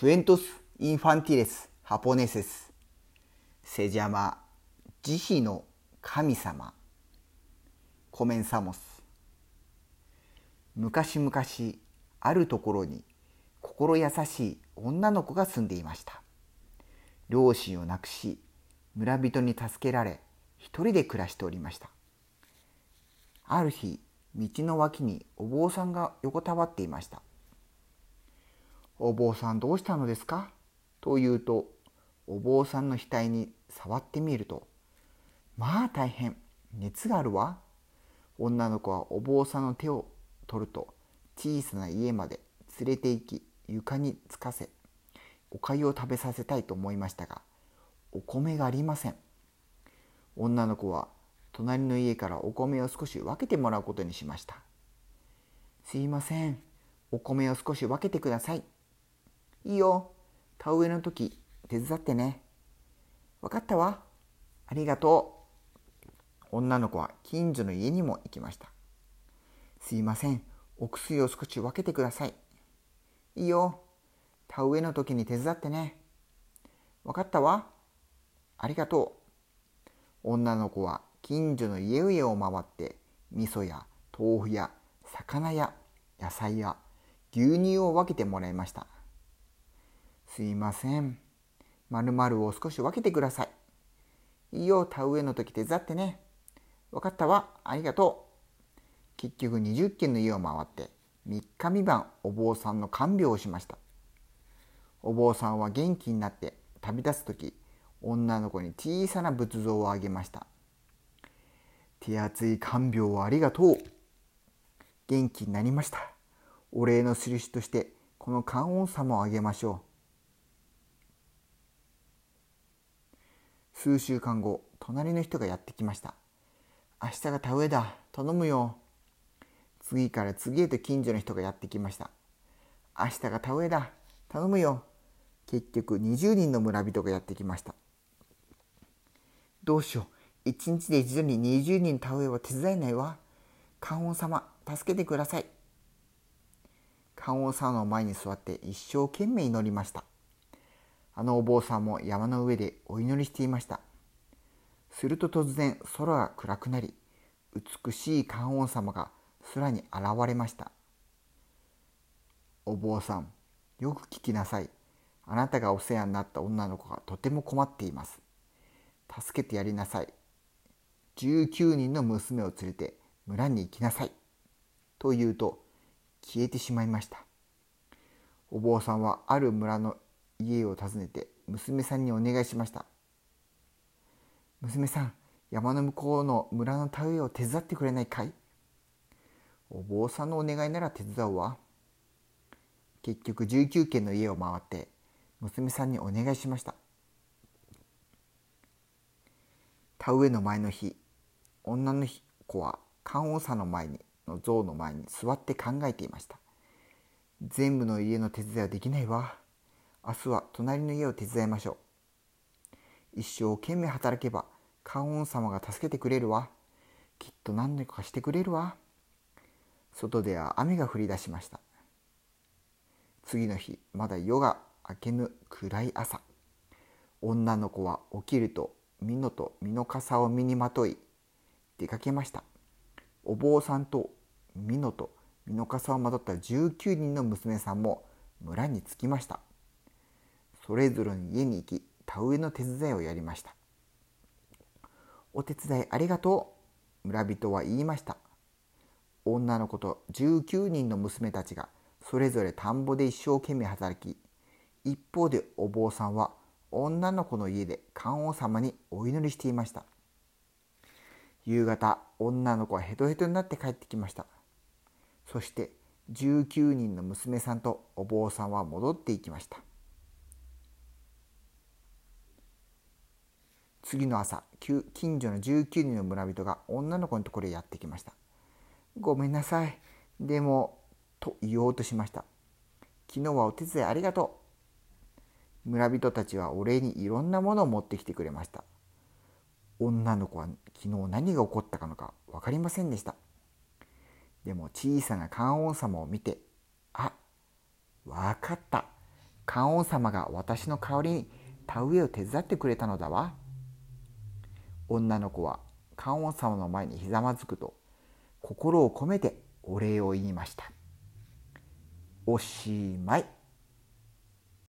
クエントス・インファンティレス・ハポネセスセジャマ慈悲の神様。コメンサモス。昔々あるところに心優しい女の子が住んでいました。両親を亡くし村人に助けられ一人で暮らしておりました。ある日道の脇にお坊さんが横たわっていました。お坊さんどうしたのですか？と言うとお坊さんの額に触ってみるとまあ大変熱があるわ。女の子はお坊さんの手を取ると小さな家まで連れて行き床につかせお粥を食べさせたいと思いましたがお米がありません。女の子は隣の家からお米を少し分けてもらうことにしましたすいませんお米を少し分けてください。いいよ。田植えの時手伝ってね。分かったわ。ありがとう。女の子は近所の家にも行きました。すいません。お薬を少し分けてください。いいよ。田植えの時に手伝ってね。分かったわ。ありがとう。女の子は近所の家々を回って味噌や豆腐や魚や野菜や牛乳を分けてもらいました。すいません。まるを少し分けてください。いいよ、田植えの時手伝ってね。分かったわ。ありがとう。結局20軒の家を回って3日三晩お坊さんの看病をしました。お坊さんは元気になって旅立つ時、女の子に小さな仏像をあげました。手厚い看病をありがとう。元気になりました。お礼の印としてこの観音様をあげましょう。数週間後、隣の人がやってきました。明日が田植えだ。頼むよ。次から次へと近所の人がやってきました。明日が田植えだ。頼むよ。結局20人の村人がやってきました。どうしよう。一日で一度に20人田植えは手伝えないわ。観音様、助けてください。観音様の前に座って一生懸命祈りました。あのお坊さんも山の上でお祈りしていました。すると突然空が暗くなり、美しい観音様が空に現れました。お坊さん、よく聞きなさい。あなたがお世話になった女の子がとても困っています。助けてやりなさい。19人の娘を連れて村に行きなさい。と言うと消えてしまいました。お坊さんはある村の家を訪ねて娘さんにお願いしました娘さん山の向こうの村の田植えを手伝ってくれないかいお坊さんのお願いなら手伝うわ結局19軒の家を回って娘さんにお願いしました。田植えの前の日女の子は観音さんの前にの像の前に座って考えていました全部の家の手伝いはできないわ。明日は隣の家を手伝いましょう。一生懸命働けば観音様が助けてくれるわ。きっと何とかしてくれるわ。外では雨が降り出しました。次の日、まだ夜が明けぬ暗い朝。女の子は起きると美濃と美濃傘を身にまとい出かけました。お坊さんと美濃と美濃傘をまとった19人の娘さんも村に着きました。それぞれの家に行き田植えの手伝いをやりましたお手伝いありがとう。村人は言いました。女の子と19人の娘たちがそれぞれ田んぼで一生懸命働き一方でお坊さんは女の子の家で観音様にお祈りしていました。夕方女の子はヘトヘトになって帰ってきました。そして19人の娘さんとお坊さんは戻っていきました。次の朝近所の19人の村人が女の子のところへやってきました。ごめんなさい。でもと言おうとしました。昨日はお手伝いありがとう。村人たちはお礼にいろんなものを持ってきてくれました。女の子は昨日何が起こったかのか分かりませんでした。でも小さな観音様を見てあわかった。観音様が私の代わりに田植えを手伝ってくれたのだわ。女の子は観音様の前にひざまずくと心を込めてお礼を言いました。おしまい。